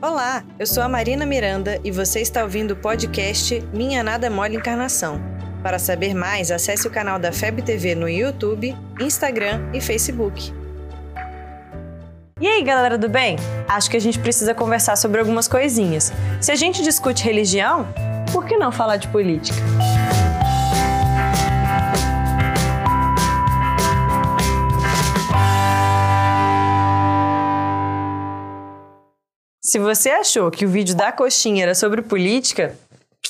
Olá, eu sou a Marina Miranda e você está ouvindo o podcast Minha Nada Mole Encarnação. Para saber mais, acesse o canal da FEB TV no YouTube, Instagram e Facebook. E aí, galera do bem? Acho que a gente precisa conversar sobre algumas coisinhas. Se a gente discute religião, por que não falar de política? Se você achou que o vídeo da coxinha era sobre política,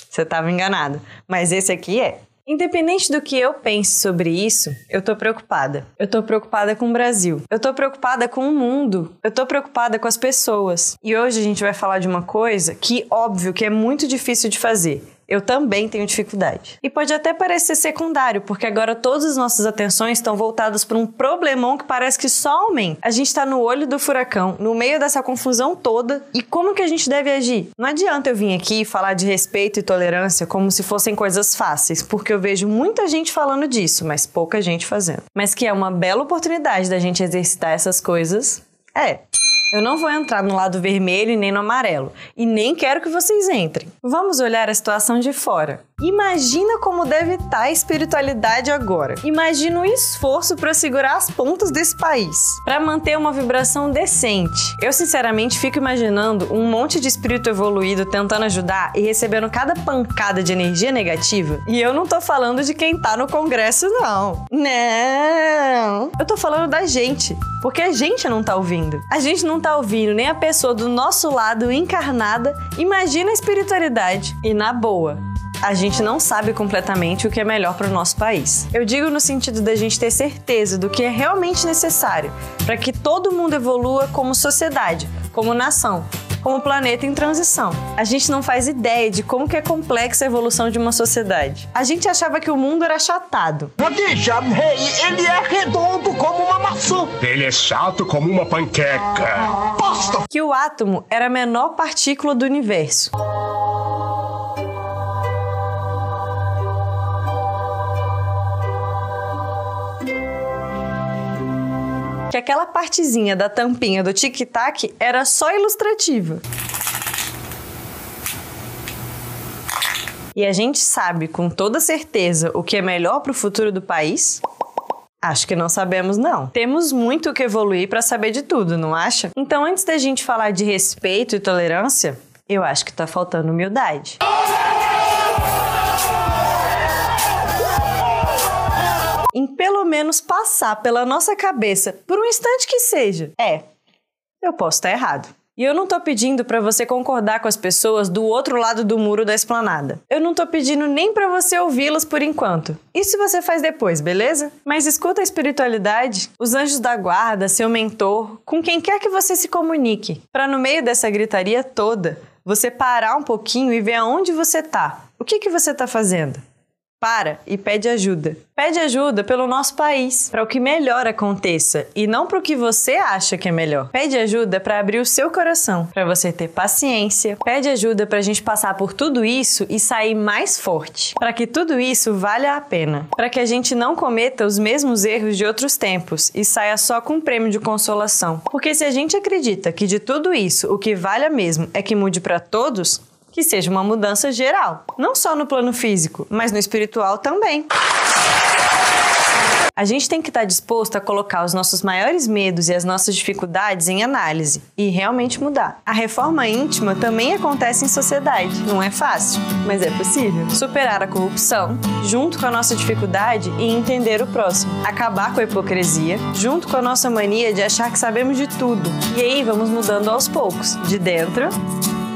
você estava enganado. Mas esse aqui é. Independente do que eu pense sobre isso, eu tô preocupada. Eu tô preocupada com o Brasil. Eu tô preocupada com o mundo. Eu tô preocupada com as pessoas. E hoje a gente vai falar de uma coisa que, óbvio, que é muito difícil de fazer eu também tenho dificuldade. E pode até parecer secundário, porque agora todas as nossas atenções estão voltadas para um problemão que parece que só aumenta. A gente está no olho do furacão, no meio dessa confusão toda, e como que a gente deve agir? Não adianta eu vir aqui falar de respeito e tolerância como se fossem coisas fáceis, porque eu vejo muita gente falando disso, mas pouca gente fazendo. Mas que é uma bela oportunidade da gente exercitar essas coisas, é. Eu não vou entrar no lado vermelho e nem no amarelo, e nem quero que vocês entrem. Vamos olhar a situação de fora. Imagina como deve estar tá a espiritualidade agora. Imagina o esforço para segurar as pontas desse país, para manter uma vibração decente. Eu sinceramente fico imaginando um monte de espírito evoluído tentando ajudar e recebendo cada pancada de energia negativa. E eu não tô falando de quem tá no congresso não. Não. Eu tô falando da gente, porque a gente não tá ouvindo. A gente não tá ouvindo nem a pessoa do nosso lado encarnada. Imagina a espiritualidade. E na boa, a gente não sabe completamente o que é melhor para o nosso país. Eu digo no sentido da gente ter certeza do que é realmente necessário para que todo mundo evolua como sociedade, como nação, como planeta em transição. A gente não faz ideia de como que é complexa a evolução de uma sociedade. A gente achava que o mundo era achatado. Rei, ele é redondo como uma maçã. Ele é chato como uma panqueca. Basta! Que o átomo era a menor partícula do universo. Que aquela partezinha da tampinha do tic-tac era só ilustrativa. E a gente sabe com toda certeza o que é melhor para o futuro do país? Acho que não sabemos, não. Temos muito o que evoluir para saber de tudo, não acha? Então, antes da gente falar de respeito e tolerância, eu acho que está faltando humildade. Em pelo menos passar pela nossa cabeça, por um instante que seja, é, eu posso estar errado. E eu não tô pedindo para você concordar com as pessoas do outro lado do muro da esplanada. Eu não tô pedindo nem para você ouvi-las por enquanto. Isso você faz depois, beleza? Mas escuta a espiritualidade, os anjos da guarda, seu mentor, com quem quer que você se comunique, para no meio dessa gritaria toda, você parar um pouquinho e ver aonde você tá. O que que você tá fazendo? Para e pede ajuda. Pede ajuda pelo nosso país, para o que melhor aconteça e não para o que você acha que é melhor. Pede ajuda para abrir o seu coração, para você ter paciência. Pede ajuda para a gente passar por tudo isso e sair mais forte, para que tudo isso valha a pena, para que a gente não cometa os mesmos erros de outros tempos e saia só com um prêmio de consolação. Porque se a gente acredita que de tudo isso o que vale mesmo é que mude para todos, que seja uma mudança geral, não só no plano físico, mas no espiritual também. A gente tem que estar disposto a colocar os nossos maiores medos e as nossas dificuldades em análise e realmente mudar. A reforma íntima também acontece em sociedade. Não é fácil, mas é possível. Superar a corrupção, junto com a nossa dificuldade e entender o próximo. Acabar com a hipocrisia, junto com a nossa mania de achar que sabemos de tudo. E aí vamos mudando aos poucos, de dentro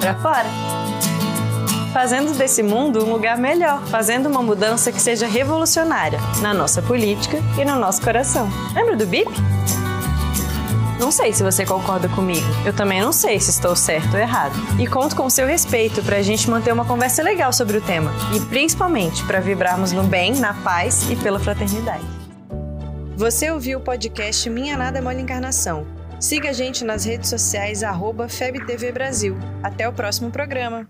para fora fazendo desse mundo um lugar melhor, fazendo uma mudança que seja revolucionária na nossa política e no nosso coração. Lembra do BIP? Não sei se você concorda comigo. Eu também não sei se estou certo ou errado. E conto com o seu respeito para a gente manter uma conversa legal sobre o tema e principalmente para vibrarmos no bem, na paz e pela fraternidade. Você ouviu o podcast Minha Nada é Mole Encarnação. Siga a gente nas redes sociais, arroba FebTV Brasil. Até o próximo programa.